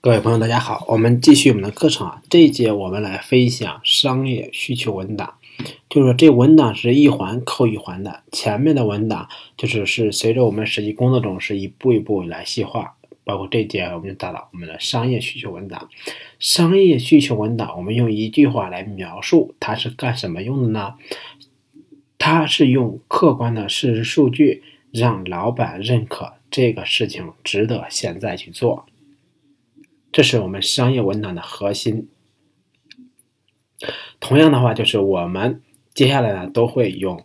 各位朋友，大家好，我们继续我们的课程啊。这一节我们来分享商业需求文档，就是说这文档是一环扣一环的，前面的文档就是是随着我们实际工作中是一步一步来细化，包括这一节我们就到了我们的商业需求文档。商业需求文档，我们用一句话来描述它是干什么用的呢？它是用客观的事实数据让老板认可这个事情值得现在去做。这是我们商业文档的核心。同样的话，就是我们接下来呢都会用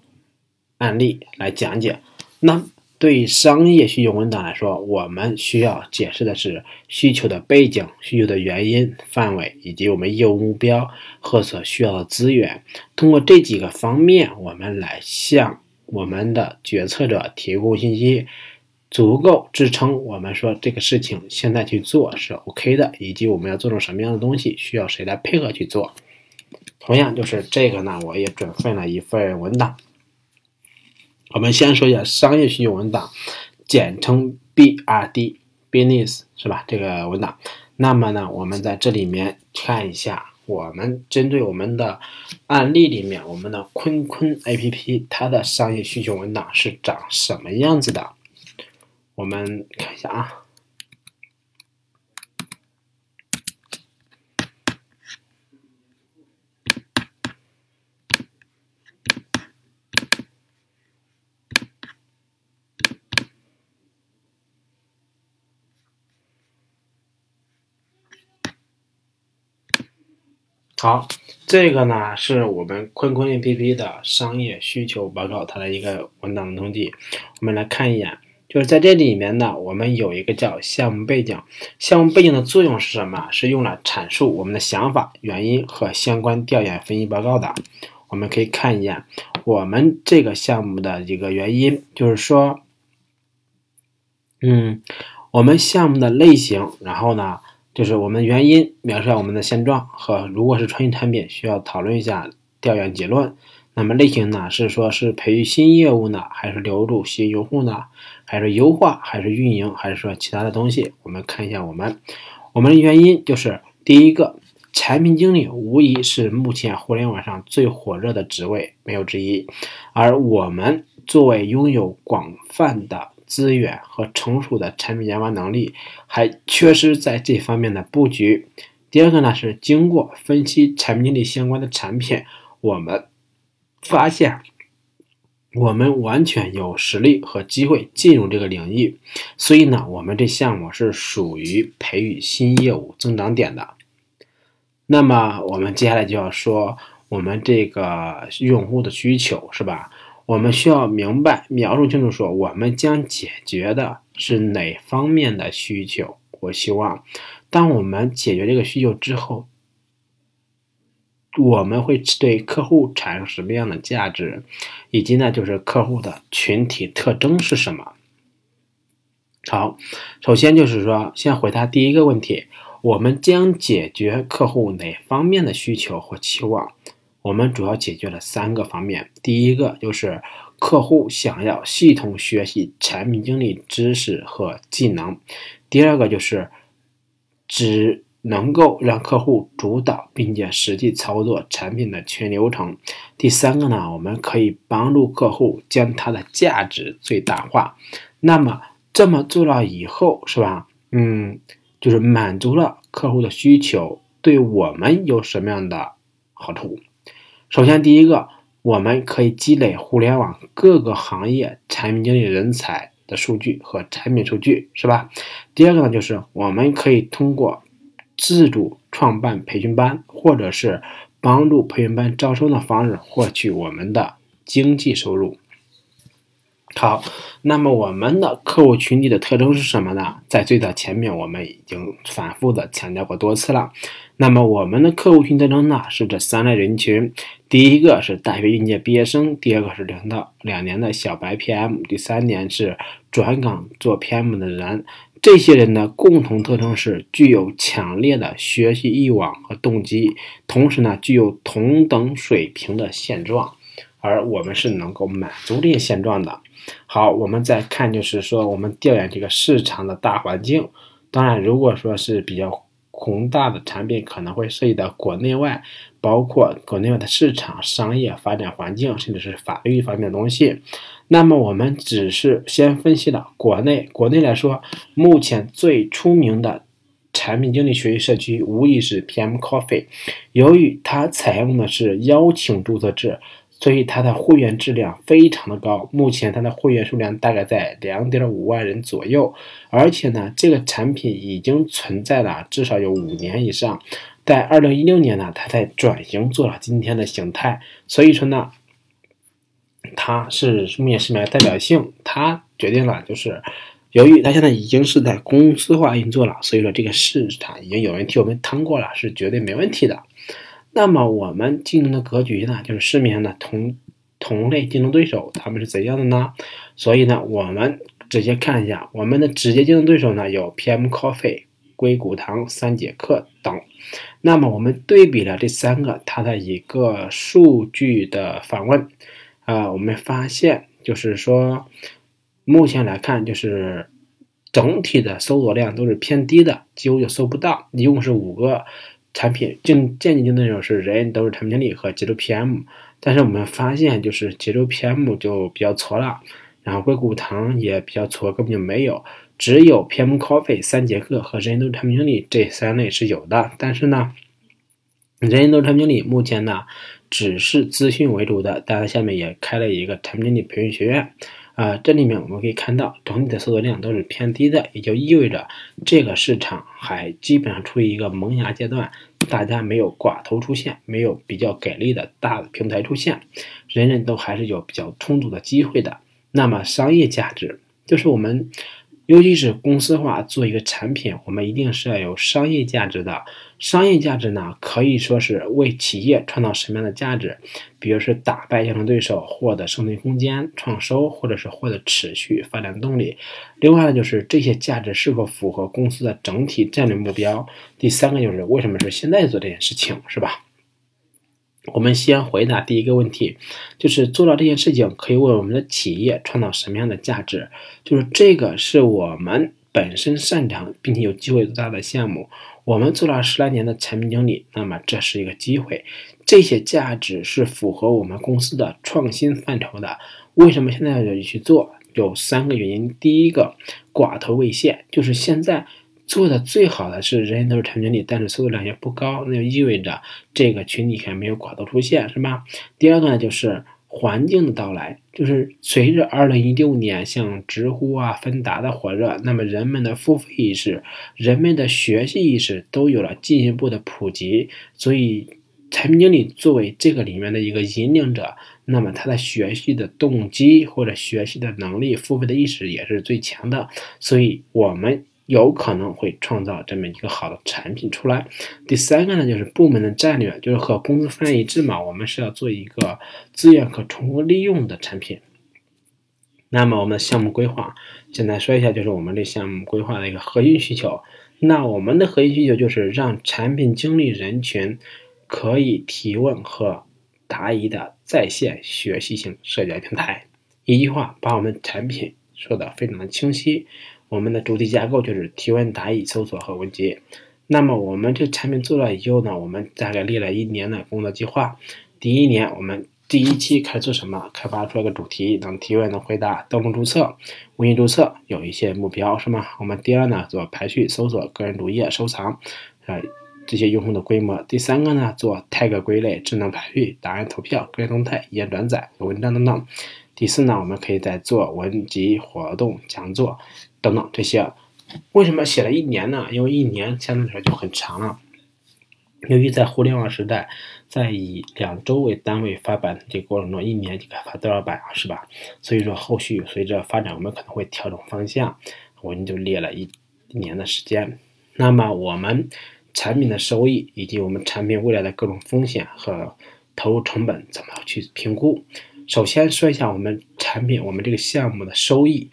案例来讲解。那对于商业需求文档来说，我们需要解释的是需求的背景、需求的原因、范围以及我们业务目标和所需要的资源。通过这几个方面，我们来向我们的决策者提供信息。足够支撑我们说这个事情现在去做是 OK 的，以及我们要做成什么样的东西，需要谁来配合去做。同样就是这个呢，我也准备了一份文档。我们先说一下商业需求文档，简称 BRD，Business 是吧？这个文档。那么呢，我们在这里面看一下，我们针对我们的案例里面，我们的坤坤 APP 它的商业需求文档是长什么样子的？我们看一下啊。好，这个呢是我们坤坤 APP 的商业需求报告，它的一个文档统计。我们来看一眼。就是在这里面呢，我们有一个叫项目背景。项目背景的作用是什么？是用来阐述我们的想法、原因和相关调研分析报告的。我们可以看一眼我们这个项目的一个原因，就是说，嗯，我们项目的类型，然后呢，就是我们原因描述下我们的现状和如果是创新产品，需要讨论一下调研结论。那么类型呢？是说是培育新业务呢，还是留住新用户呢？还是优化，还是运营，还是说其他的东西？我们看一下我们，我们的原因就是第一个，产品经理无疑是目前互联网上最火热的职位，没有之一。而我们作为拥有广泛的资源和成熟的产品研发能力，还缺失在这方面的布局。第二个呢，是经过分析产品经理相关的产品，我们。发现我们完全有实力和机会进入这个领域，所以呢，我们这项目是属于培育新业务增长点的。那么，我们接下来就要说我们这个用户的需求，是吧？我们需要明白、描述清楚，说我们将解决的是哪方面的需求。我希望，当我们解决这个需求之后。我们会对客户产生什么样的价值，以及呢，就是客户的群体特征是什么？好，首先就是说，先回答第一个问题：我们将解决客户哪方面的需求或期望？我们主要解决了三个方面。第一个就是客户想要系统学习产品经理知识和技能；第二个就是只。能够让客户主导并且实际操作产品的全流程。第三个呢，我们可以帮助客户将它的价值最大化。那么这么做了以后，是吧？嗯，就是满足了客户的需求，对我们有什么样的好处？首先，第一个，我们可以积累互联网各个行业产品经理人才的数据和产品数据，是吧？第二个呢，就是我们可以通过自主创办培训班，或者是帮助培训班招生的方式获取我们的经济收入。好，那么我们的客户群体的特征是什么呢？在最早前面我们已经反复的强调过多次了。那么我们的客户群特征呢是这三类人群：第一个是大学应届毕业生，第二个是零到两年的小白 PM，第三年是转岗做 PM 的人。这些人的共同特征是具有强烈的学习欲望和动机，同时呢，具有同等水平的现状，而我们是能够满足这些现状的。好，我们再看，就是说我们调研这个市场的大环境。当然，如果说是比较宏大的产品可能会涉及到国内外，包括国内外的市场、商业发展环境，甚至是法律方面的东西。那么我们只是先分析了国内，国内来说，目前最出名的产品经理学习社区无疑是 PM Coffee，由于它采用的是邀请注册制。所以它的会员质量非常的高，目前它的会员数量大概在两点五万人左右，而且呢，这个产品已经存在了至少有五年以上，在二零一六年呢，它才转型做了今天的形态，所以说呢，它是目前市面代表性，它决定了就是由于它现在已经是在公司化运作了，所以说这个市场已经有人替我们谈过了，是绝对没问题的。那么我们竞争的格局呢，就是市面上的同同类竞争对手他们是怎样的呢？所以呢，我们直接看一下我们的直接竞争对手呢，有 PM Coffee、硅谷堂、三节课等。那么我们对比了这三个它的一个数据的访问，啊，我们发现就是说，目前来看就是整体的搜索量都是偏低的，几乎就搜不到，一共是五个。产品就渐进竞争对手是人都是产品经理和节奏 PM，但是我们发现就是节奏 PM 就比较挫了，然后硅谷堂也比较挫，根本就没有，只有 PM Coffee 三节课和人都是产品经理这三类是有的，但是呢，人都是产品经理目前呢只是资讯为主的，当然下面也开了一个产品经理培训学院。啊，这里面我们可以看到，整体的搜索量都是偏低的，也就意味着这个市场还基本上处于一个萌芽阶段，大家没有寡头出现，没有比较给力的大的平台出现，人人都还是有比较充足的机会的。那么商业价值就是我们。尤其是公司化做一个产品，我们一定是要有商业价值的。商业价值呢，可以说是为企业创造什么样的价值？比如是打败竞争对手，获得生存空间、创收，或者是获得持续发展动力。另外呢，就是这些价值是否符合公司的整体战略目标？第三个就是为什么是现在做这件事情，是吧？我们先回答第一个问题，就是做到这件事情可以为我们的企业创造什么样的价值？就是这个是我们本身擅长并且有机会做大的项目。我们做了十来年的产品经理，那么这是一个机会。这些价值是符合我们公司的创新范畴的。为什么现在要去做？有三个原因。第一个，寡头未现，就是现在。做的最好的是人人都是产品经理，但是搜索量也不高，那就意味着这个群体还没有寡头出现，是吧？第二个呢，就是环境的到来，就是随着二零一六年像知乎啊、芬达的火热，那么人们的付费意识、人们的学习意识都有了进一步的普及，所以产品经理作为这个里面的一个引领者，那么他的学习的动机或者学习的能力、付费的意识也是最强的，所以我们。有可能会创造这么一个好的产品出来。第三个呢，就是部门的战略，就是和公司方案一致嘛。我们是要做一个资源可重复利用的产品。那么我们的项目规划，简单说一下，就是我们这项目规划的一个核心需求。那我们的核心需求就是让产品经理人群可以提问和答疑的在线学习型社交平台。一句话，把我们产品说的非常的清晰。我们的主题架构就是提问、答疑、搜索和文结。那么我们这产品做了以后呢，我们大概列了一年的工作计划。第一年，我们第一期开始做什么？开发出来个主题，能提问、能回答，登录注册、微信注册，有一些目标是吗？我们第二呢，做排序、搜索、个人主页、收藏，呃，这些用户的规模。第三个呢，做 tag 归类、智能排序、答案投票、个人动态、一键转载、文章等等。第四呢，我们可以在做文集、活动、讲座。等等这些，为什么写了一年呢？因为一年相对来说就很长了。由于在互联网时代，在以两周为单位发版的这个过程中，一年就该发多少版啊？是吧？所以说后续随着发展，我们可能会调整方向，我们就列了一一年的时间。那么我们产品的收益以及我们产品未来的各种风险和投入成本怎么去评估？首先说一下我们产品，我们这个项目的收益。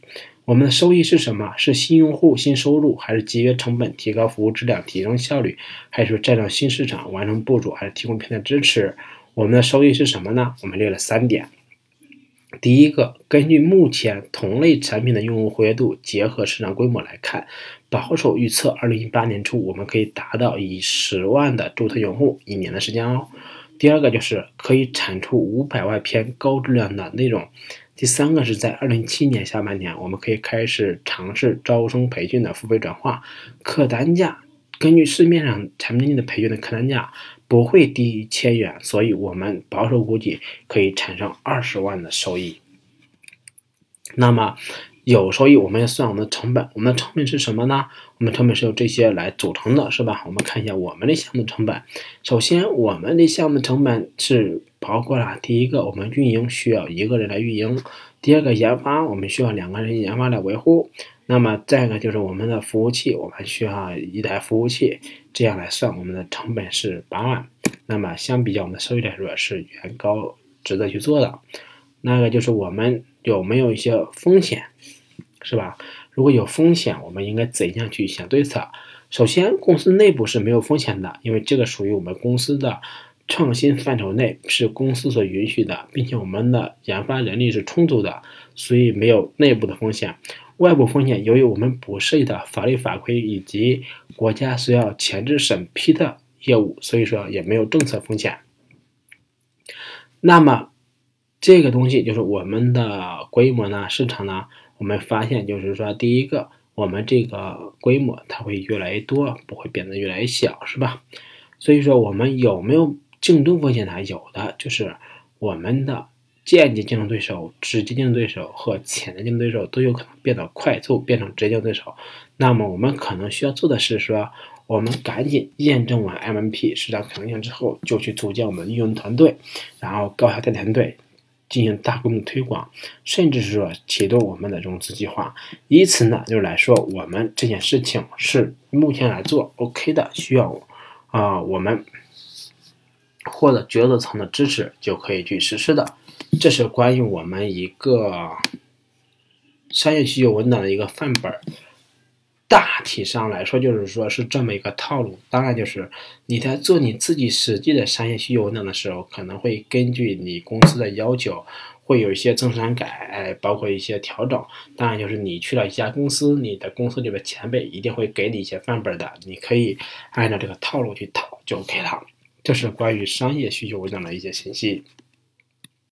我们的收益是什么？是新用户、新收入，还是节约成本、提高服务质量、提升效率，还是占领新市场、完成部署，还是提供平台支持？我们的收益是什么呢？我们列了三点。第一个，根据目前同类产品的用户活跃度，结合市场规模来看，保守预测，二零一八年初我们可以达到以十万的注册用户，一年的时间哦。第二个就是可以产出五百万篇高质量的内容。第三个是在二零一七年下半年，我们可以开始尝试招生培训的付费转化，客单价根据市面上产品经理的培训的客单价不会低于千元，所以我们保守估计可以产生二十万的收益。那么有收益，我们要算我们的成本，我们的成本是什么呢？我们成本是由这些来组成的，是吧？我们看一下我们的项目成本。首先，我们的项目成本是。包括了第一个，我们运营需要一个人来运营；第二个，研发我们需要两个人研发来维护。那么再一个就是我们的服务器，我们需要一台服务器。这样来算，我们的成本是八万。那么相比较我们的收益来说，是远高值得去做的。那个就是我们有没有一些风险，是吧？如果有风险，我们应该怎样去想对策？首先，公司内部是没有风险的，因为这个属于我们公司的。创新范畴内是公司所允许的，并且我们的研发人力是充足的，所以没有内部的风险。外部风险，由于我们不涉及到法律法规以及国家需要前置审批的业务，所以说也没有政策风险。那么这个东西就是我们的规模呢，市场呢，我们发现就是说，第一个，我们这个规模它会越来越多，不会变得越来越小，是吧？所以说，我们有没有？竞争风险呢？有的就是我们的间接竞争对手、直接竞争对手和潜在竞争对手都有可能变得快速变成直接竞争对手。那么我们可能需要做的是说，我们赶紧验证完 MMP 市场可能性之后，就去组建我们运营团队，然后高效带团队进行大规模推广，甚至是说启动我们的融资计划。以此呢，就是来说，我们这件事情是目前来做 OK 的，需要啊我们。获得决策层的支持就可以去实施的，这是关于我们一个商业需求文档的一个范本儿。大体上来说，就是说是这么一个套路。当然，就是你在做你自己实际的商业需求文档的时候，可能会根据你公司的要求，会有一些增删改，包括一些调整。当然，就是你去了一家公司，你的公司里边前辈一定会给你一些范本的，你可以按照这个套路去套就 OK 了。这是关于商业需求文档的一些信息。